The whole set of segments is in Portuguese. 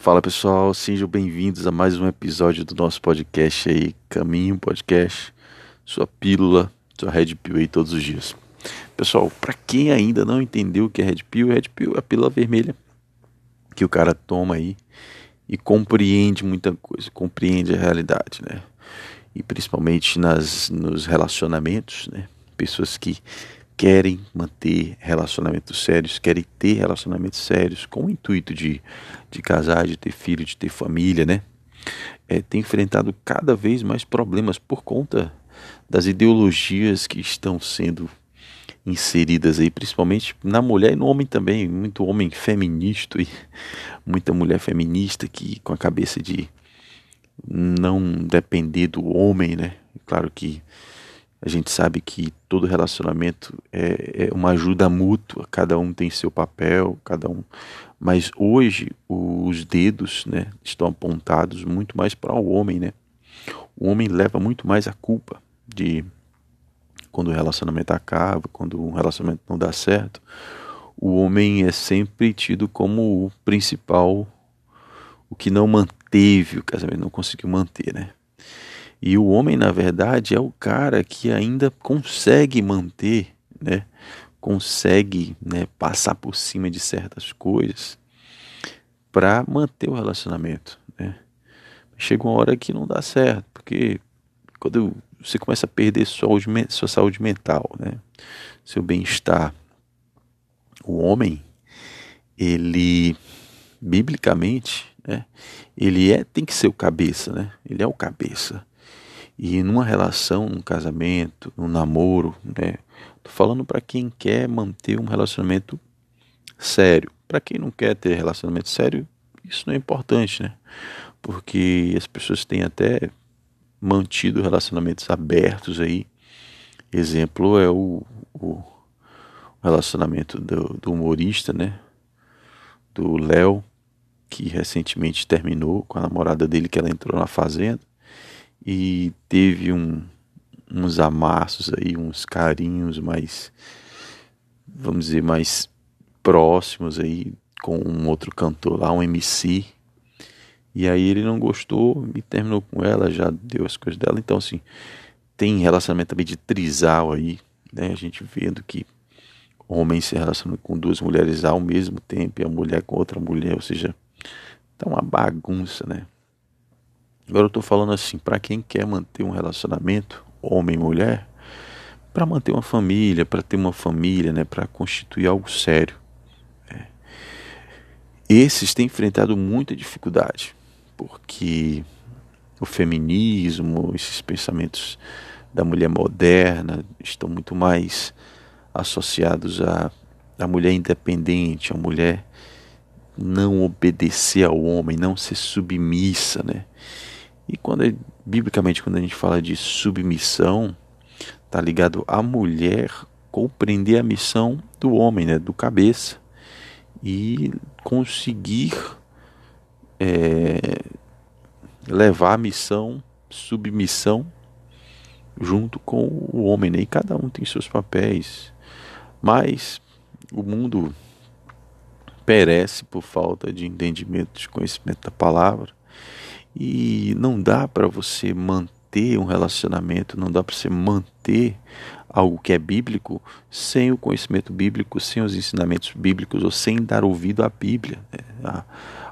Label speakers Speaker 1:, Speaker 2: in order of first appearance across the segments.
Speaker 1: Fala pessoal, sejam bem-vindos a mais um episódio do nosso podcast aí, Caminho Podcast, sua pílula, sua Red Pill aí todos os dias. Pessoal, para quem ainda não entendeu o que é Red Pill, Red Pill é a pílula vermelha que o cara toma aí e compreende muita coisa, compreende a realidade, né? E principalmente nas, nos relacionamentos, né? Pessoas que querem manter relacionamentos sérios, querem ter relacionamentos sérios com o intuito de, de casar, de ter filho, de ter família, né? É, tem enfrentado cada vez mais problemas por conta das ideologias que estão sendo inseridas aí, principalmente na mulher e no homem também, muito homem feminista e muita mulher feminista que com a cabeça de não depender do homem, né? Claro que a gente sabe que todo relacionamento é, é, uma ajuda mútua, cada um tem seu papel, cada um. Mas hoje os dedos né, estão apontados muito mais para o homem, né? O homem leva muito mais a culpa de quando o relacionamento acaba, quando um relacionamento não dá certo. O homem é sempre tido como o principal, o que não manteve o casamento, não conseguiu manter, né? E o homem, na verdade, é o cara que ainda consegue manter, né? Consegue né, passar por cima de certas coisas para manter o relacionamento, né? Chega uma hora que não dá certo, porque quando você começa a perder sua saúde, mental, né? Seu bem-estar. O homem, ele, biblicamente, né? Ele é, tem que ser o cabeça, né? Ele é o cabeça. E numa relação, num casamento, num namoro, né? Tô falando para quem quer manter um relacionamento sério. Para quem não quer ter relacionamento sério, isso não é importante, né? Porque as pessoas têm até mantido relacionamentos abertos aí. Exemplo é o, o relacionamento do, do humorista, né? Do Léo, que recentemente terminou com a namorada dele, que ela entrou na fazenda e teve um, uns amassos aí, uns carinhos mais, vamos dizer, mais próximos aí com um outro cantor lá, um MC. E aí ele não gostou e terminou com ela, já deu as coisas dela. Então, assim, tem relacionamento também de trisal aí, né? A gente vendo que homem se relaciona com duas mulheres ao mesmo tempo e a mulher com outra mulher, ou seja, tá uma bagunça, né? Agora eu estou falando assim, para quem quer manter um relacionamento, homem e mulher, para manter uma família, para ter uma família, né, para constituir algo sério. É. Esses têm enfrentado muita dificuldade, porque o feminismo, esses pensamentos da mulher moderna estão muito mais associados à, à mulher independente, à mulher não obedecer ao homem, não ser submissa, né? E quando biblicamente quando a gente fala de submissão, tá ligado à mulher compreender a missão do homem, né, do cabeça e conseguir é, levar a missão, submissão junto com o homem, né? E cada um tem seus papéis, mas o mundo perece por falta de entendimento, de conhecimento da palavra e não dá para você manter um relacionamento, não dá para você manter algo que é bíblico sem o conhecimento bíblico, sem os ensinamentos bíblicos ou sem dar ouvido à Bíblia, né? a,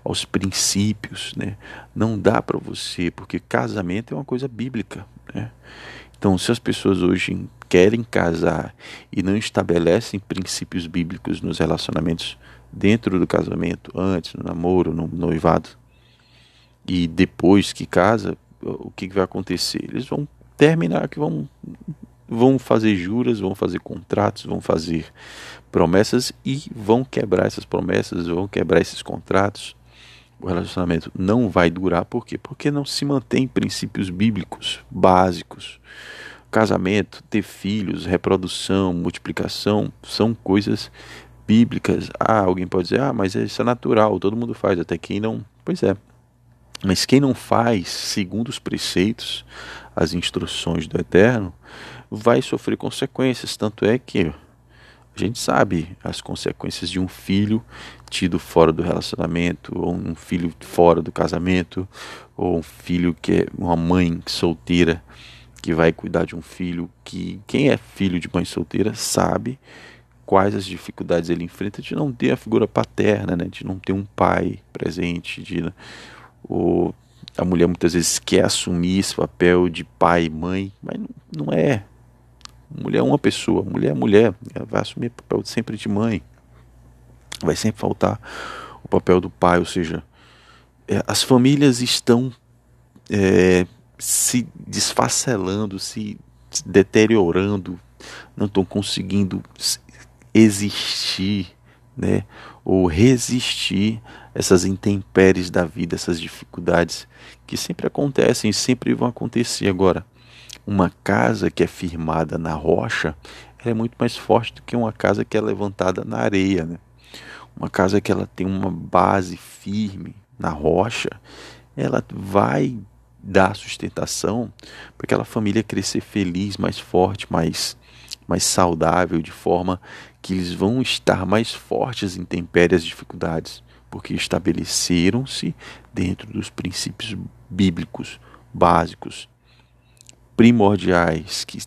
Speaker 1: aos princípios, né? Não dá para você, porque casamento é uma coisa bíblica, né? Então, se as pessoas hoje querem casar e não estabelecem princípios bíblicos nos relacionamentos dentro do casamento, antes, no namoro, no noivado, e depois que casa, o que, que vai acontecer? Eles vão terminar, que vão, vão fazer juras, vão fazer contratos, vão fazer promessas e vão quebrar essas promessas, vão quebrar esses contratos. O relacionamento não vai durar, por quê? Porque não se mantém princípios bíblicos básicos. Casamento, ter filhos, reprodução, multiplicação, são coisas bíblicas. Ah, alguém pode dizer, ah, mas isso é natural, todo mundo faz, até quem não. Pois é, mas quem não faz segundo os preceitos, as instruções do Eterno, vai sofrer consequências. Tanto é que A gente sabe as consequências de um filho tido fora do relacionamento, ou um filho fora do casamento, ou um filho que é uma mãe solteira que vai cuidar de um filho que quem é filho de mãe solteira sabe quais as dificuldades ele enfrenta de não ter a figura paterna, né, de não ter um pai presente, de ou a mulher muitas vezes quer assumir esse papel de pai e mãe, mas não, é. Mulher é uma pessoa, mulher é mulher, ela vai assumir o papel sempre de mãe. Vai sempre faltar o papel do pai, ou seja, é, as famílias estão é, se desfacelando, se deteriorando, não estão conseguindo existir, né, ou resistir essas intempéries da vida, essas dificuldades que sempre acontecem e sempre vão acontecer agora uma casa que é firmada na rocha é muito mais forte do que uma casa que é levantada na areia. Né? Uma casa que ela tem uma base firme na rocha, ela vai dar sustentação para aquela família crescer feliz, mais forte, mais, mais saudável, de forma que eles vão estar mais fortes em tempéries dificuldades, porque estabeleceram-se dentro dos princípios bíblicos básicos primordiais, que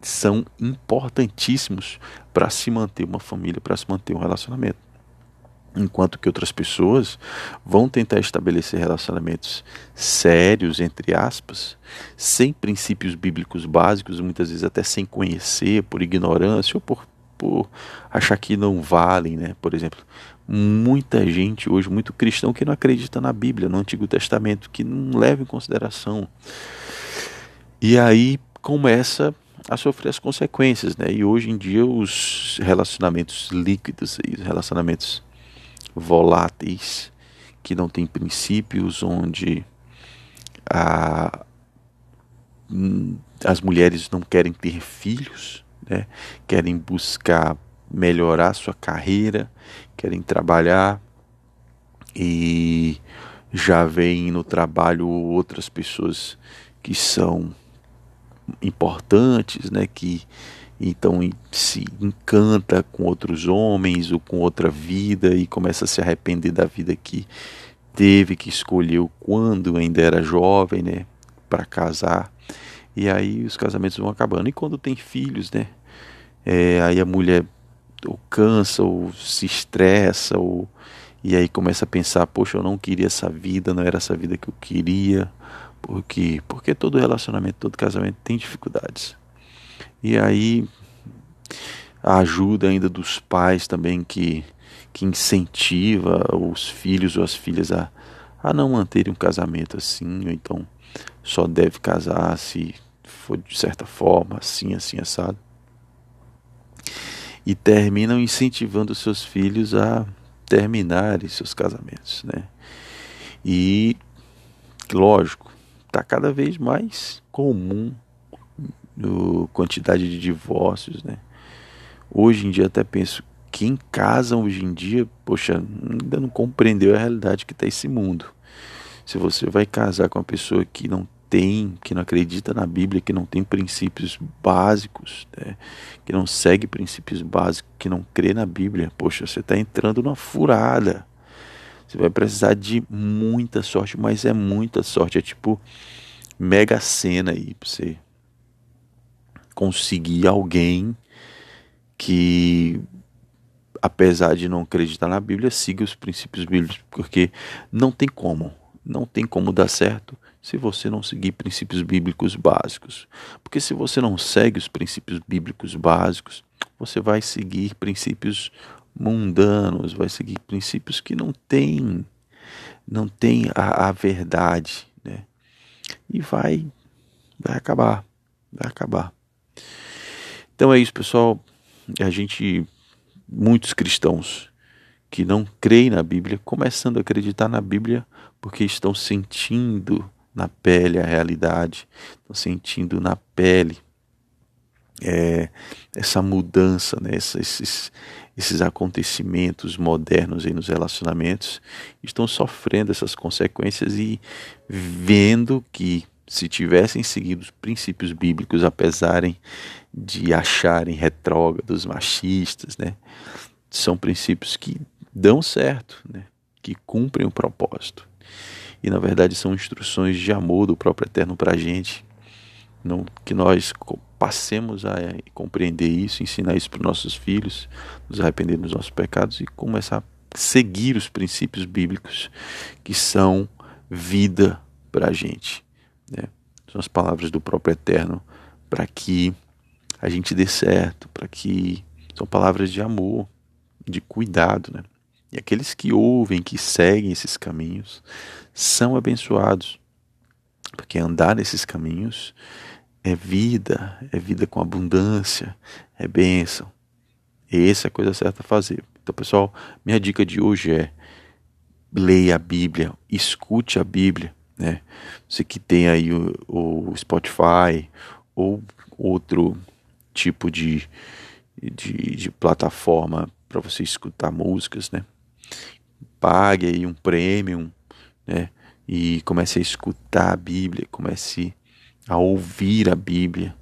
Speaker 1: são importantíssimos para se manter uma família, para se manter um relacionamento. Enquanto que outras pessoas vão tentar estabelecer relacionamentos sérios, entre aspas, sem princípios bíblicos básicos, muitas vezes até sem conhecer, por ignorância ou por, por achar que não valem, né? Por exemplo, muita gente hoje, muito cristão, que não acredita na Bíblia, no Antigo Testamento, que não leva em consideração e aí começa a sofrer as consequências, né? E hoje em dia os relacionamentos líquidos, os relacionamentos voláteis, que não têm princípios, onde a, as mulheres não querem ter filhos, né? querem buscar melhorar sua carreira, querem trabalhar e já veem no trabalho outras pessoas que são importantes, né, que então se encanta com outros homens ou com outra vida e começa a se arrepender da vida que teve que escolheu quando ainda era jovem, né, para casar. E aí os casamentos vão acabando. E quando tem filhos, né, é, aí a mulher ou cansa ou se estressa ou e aí começa a pensar, poxa, eu não queria essa vida, não era essa vida que eu queria por quê? Porque todo relacionamento, todo casamento tem dificuldades. E aí a ajuda ainda dos pais também que, que incentiva os filhos ou as filhas a, a não manterem um casamento assim, ou então só deve casar se for de certa forma, assim, assim, assado. E terminam incentivando seus filhos a terminarem seus casamentos, né? E, lógico, está cada vez mais comum a quantidade de divórcios, né? Hoje em dia até penso, quem casa hoje em dia, poxa, ainda não compreendeu a realidade que está esse mundo. Se você vai casar com uma pessoa que não tem, que não acredita na Bíblia, que não tem princípios básicos, né? que não segue princípios básicos, que não crê na Bíblia, poxa, você está entrando numa furada. Você vai precisar de muita sorte, mas é muita sorte. É tipo mega cena aí pra você conseguir alguém que, apesar de não acreditar na Bíblia, siga os princípios bíblicos, porque não tem como, não tem como dar certo se você não seguir princípios bíblicos básicos. Porque se você não segue os princípios bíblicos básicos, você vai seguir princípios mundanos, vai seguir princípios que não têm não tem a, a verdade, né? E vai vai acabar, vai acabar. Então é isso, pessoal. A gente muitos cristãos que não creem na Bíblia, começando a acreditar na Bíblia porque estão sentindo na pele a realidade, estão sentindo na pele é, essa mudança, né? esses, esses acontecimentos modernos aí nos relacionamentos estão sofrendo essas consequências e vendo que se tivessem seguido os princípios bíblicos, apesar de acharem retrógrados, machistas, né? São princípios que dão certo, né? Que cumprem o propósito. E na verdade são instruções de amor do próprio Eterno para a gente. Não, que nós passemos a compreender isso, ensinar isso para os nossos filhos, nos arrepender dos nossos pecados e começar a seguir os princípios bíblicos que são vida para a gente. Né? São as palavras do próprio Eterno para que a gente dê certo, para que são palavras de amor, de cuidado, né? E aqueles que ouvem, que seguem esses caminhos, são abençoados, porque andar nesses caminhos é vida, é vida com abundância, é bênção. Essa é a coisa certa a fazer. Então, pessoal, minha dica de hoje é leia a Bíblia, escute a Bíblia, né? Você que tem aí o, o Spotify ou outro tipo de, de, de plataforma para você escutar músicas, né? Pague aí um premium, né? E comece a escutar a Bíblia, comece a ouvir a Bíblia,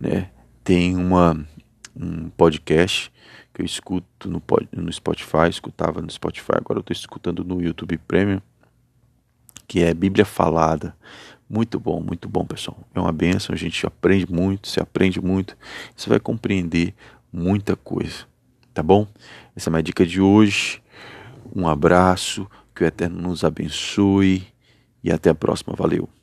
Speaker 1: né? Tem uma um podcast que eu escuto no, no Spotify, escutava no Spotify, agora eu estou escutando no YouTube Premium, que é Bíblia Falada. Muito bom, muito bom, pessoal. É uma benção, a gente aprende muito, se aprende muito, você vai compreender muita coisa, tá bom? Essa é a minha dica de hoje. Um abraço, que o Eterno nos abençoe e até a próxima. Valeu!